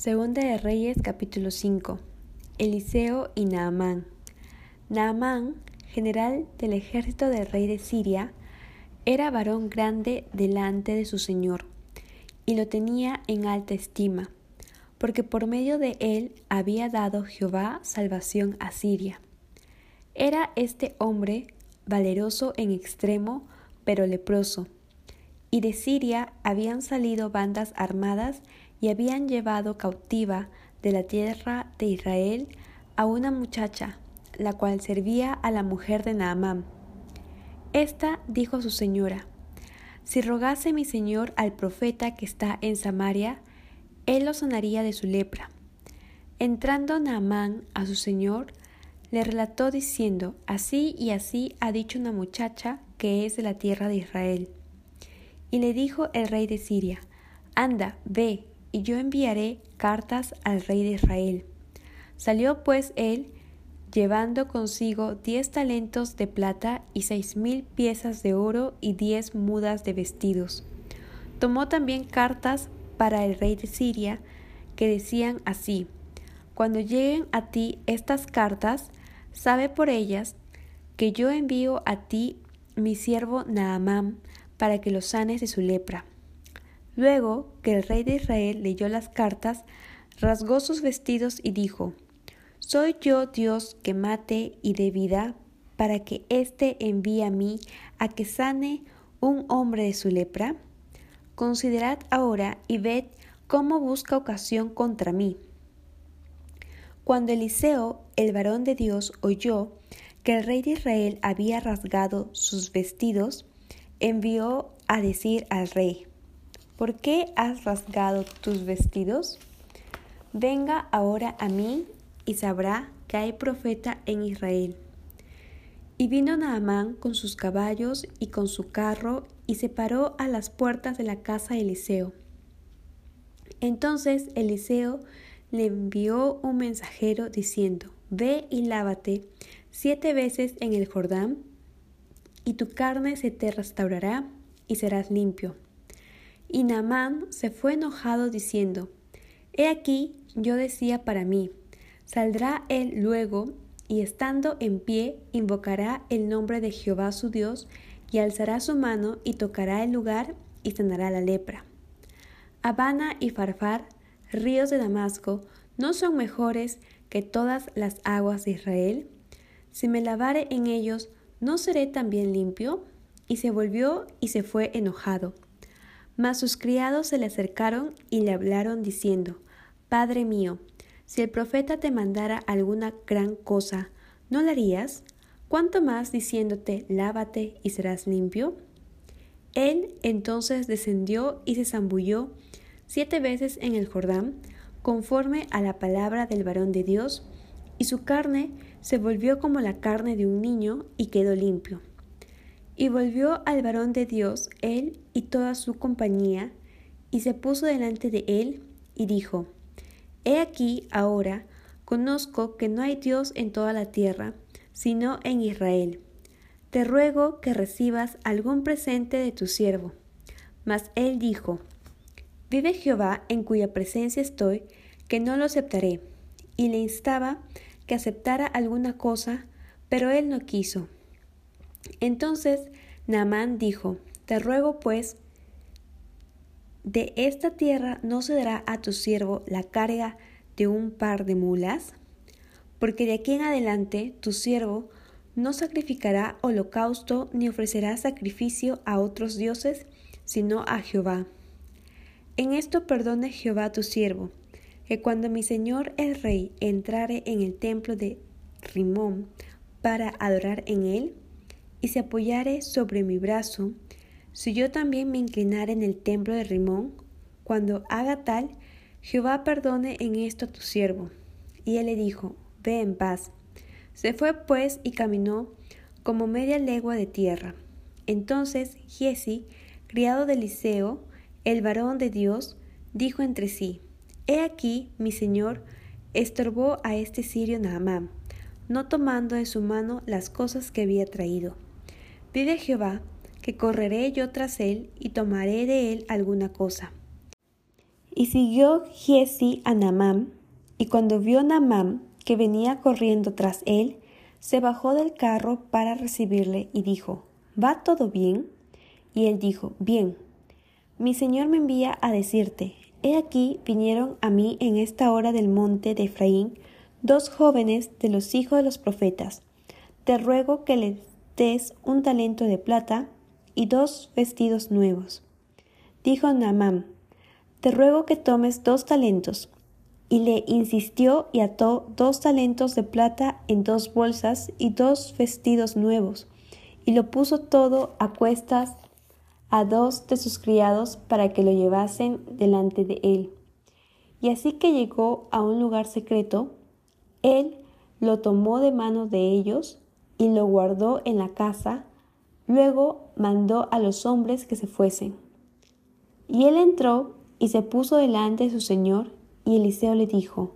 Segunda de Reyes capítulo 5. Eliseo y Naamán. Naamán, general del ejército del rey de Siria, era varón grande delante de su señor, y lo tenía en alta estima, porque por medio de él había dado Jehová salvación a Siria. Era este hombre valeroso en extremo, pero leproso, y de Siria habían salido bandas armadas y habían llevado cautiva de la tierra de Israel a una muchacha, la cual servía a la mujer de Naamán. Esta dijo a su señora, Si rogase mi señor al profeta que está en Samaria, él lo sanaría de su lepra. Entrando Naamán a su señor, le relató diciendo, Así y así ha dicho una muchacha que es de la tierra de Israel. Y le dijo el rey de Siria, Anda, ve, y yo enviaré cartas al rey de Israel. Salió pues él, llevando consigo diez talentos de plata y seis mil piezas de oro y diez mudas de vestidos. Tomó también cartas para el rey de Siria, que decían así, Cuando lleguen a ti estas cartas, sabe por ellas que yo envío a ti mi siervo Naamán, para que lo sanes de su lepra. Luego que el rey de Israel leyó las cartas, rasgó sus vestidos y dijo, ¿Soy yo Dios que mate y dé vida, para que éste envíe a mí a que sane un hombre de su lepra? Considerad ahora y ved cómo busca ocasión contra mí. Cuando Eliseo, el varón de Dios, oyó que el rey de Israel había rasgado sus vestidos, envió a decir al rey, ¿Por qué has rasgado tus vestidos? Venga ahora a mí y sabrá que hay profeta en Israel. Y vino Naamán con sus caballos y con su carro y se paró a las puertas de la casa de Eliseo. Entonces Eliseo le envió un mensajero diciendo, Ve y lávate siete veces en el Jordán, y tu carne se te restaurará y serás limpio. Y Naamán se fue enojado diciendo, He aquí, yo decía para mí, saldrá él luego, y estando en pie, invocará el nombre de Jehová su Dios, y alzará su mano y tocará el lugar y sanará la lepra. Habana y Farfar, ríos de Damasco, ¿no son mejores que todas las aguas de Israel? Si me lavare en ellos, ¿no seré también limpio? Y se volvió y se fue enojado. Mas sus criados se le acercaron y le hablaron diciendo, Padre mío, si el profeta te mandara alguna gran cosa, ¿no la harías? ¿Cuánto más diciéndote, lávate y serás limpio? Él entonces descendió y se zambulló siete veces en el Jordán, conforme a la palabra del varón de Dios, y su carne se volvió como la carne de un niño y quedó limpio. Y volvió al varón de Dios él y toda su compañía, y se puso delante de él, y dijo, He aquí ahora, conozco que no hay Dios en toda la tierra, sino en Israel. Te ruego que recibas algún presente de tu siervo. Mas él dijo, Vive Jehová en cuya presencia estoy, que no lo aceptaré. Y le instaba que aceptara alguna cosa, pero él no quiso. Entonces Naamán dijo, Te ruego pues, de esta tierra no se dará a tu siervo la carga de un par de mulas, porque de aquí en adelante tu siervo no sacrificará holocausto ni ofrecerá sacrificio a otros dioses, sino a Jehová. En esto perdone Jehová tu siervo, que cuando mi señor el rey entrare en el templo de Rimón para adorar en él, y se apoyare sobre mi brazo, si yo también me inclinare en el templo de Rimón, cuando haga tal, Jehová perdone en esto a tu siervo. Y él le dijo, Ve en paz. Se fue pues y caminó como media legua de tierra. Entonces Giesi, criado de Eliseo, el varón de Dios, dijo entre sí, He aquí, mi señor, estorbó a este sirio Naamán, no tomando de su mano las cosas que había traído. Vive Jehová, que correré yo tras él y tomaré de él alguna cosa. Y siguió Giesi a Naamán, y cuando vio Naamán que venía corriendo tras él, se bajó del carro para recibirle y dijo, ¿Va todo bien? Y él dijo, Bien. Mi señor me envía a decirte, he aquí vinieron a mí en esta hora del monte de Efraín dos jóvenes de los hijos de los profetas. Te ruego que les des un talento de plata y dos vestidos nuevos. Dijo Naamán, te ruego que tomes dos talentos. Y le insistió y ató dos talentos de plata en dos bolsas y dos vestidos nuevos, y lo puso todo a cuestas a dos de sus criados para que lo llevasen delante de él. Y así que llegó a un lugar secreto, él lo tomó de manos de ellos y lo guardó en la casa, luego mandó a los hombres que se fuesen. Y él entró y se puso delante de su señor, y Eliseo le dijo,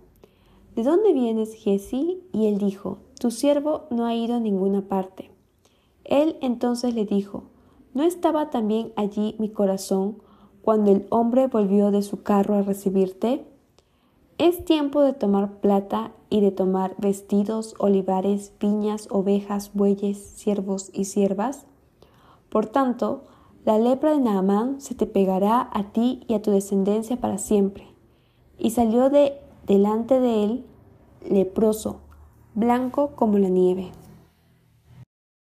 ¿De dónde vienes, Jesí? Y él dijo, Tu siervo no ha ido a ninguna parte. Él entonces le dijo, ¿No estaba también allí mi corazón cuando el hombre volvió de su carro a recibirte? Es tiempo de tomar plata y de tomar vestidos, olivares, viñas, ovejas, bueyes, siervos y siervas. Por tanto, la lepra de Naamán se te pegará a ti y a tu descendencia para siempre. Y salió de delante de él leproso, blanco como la nieve.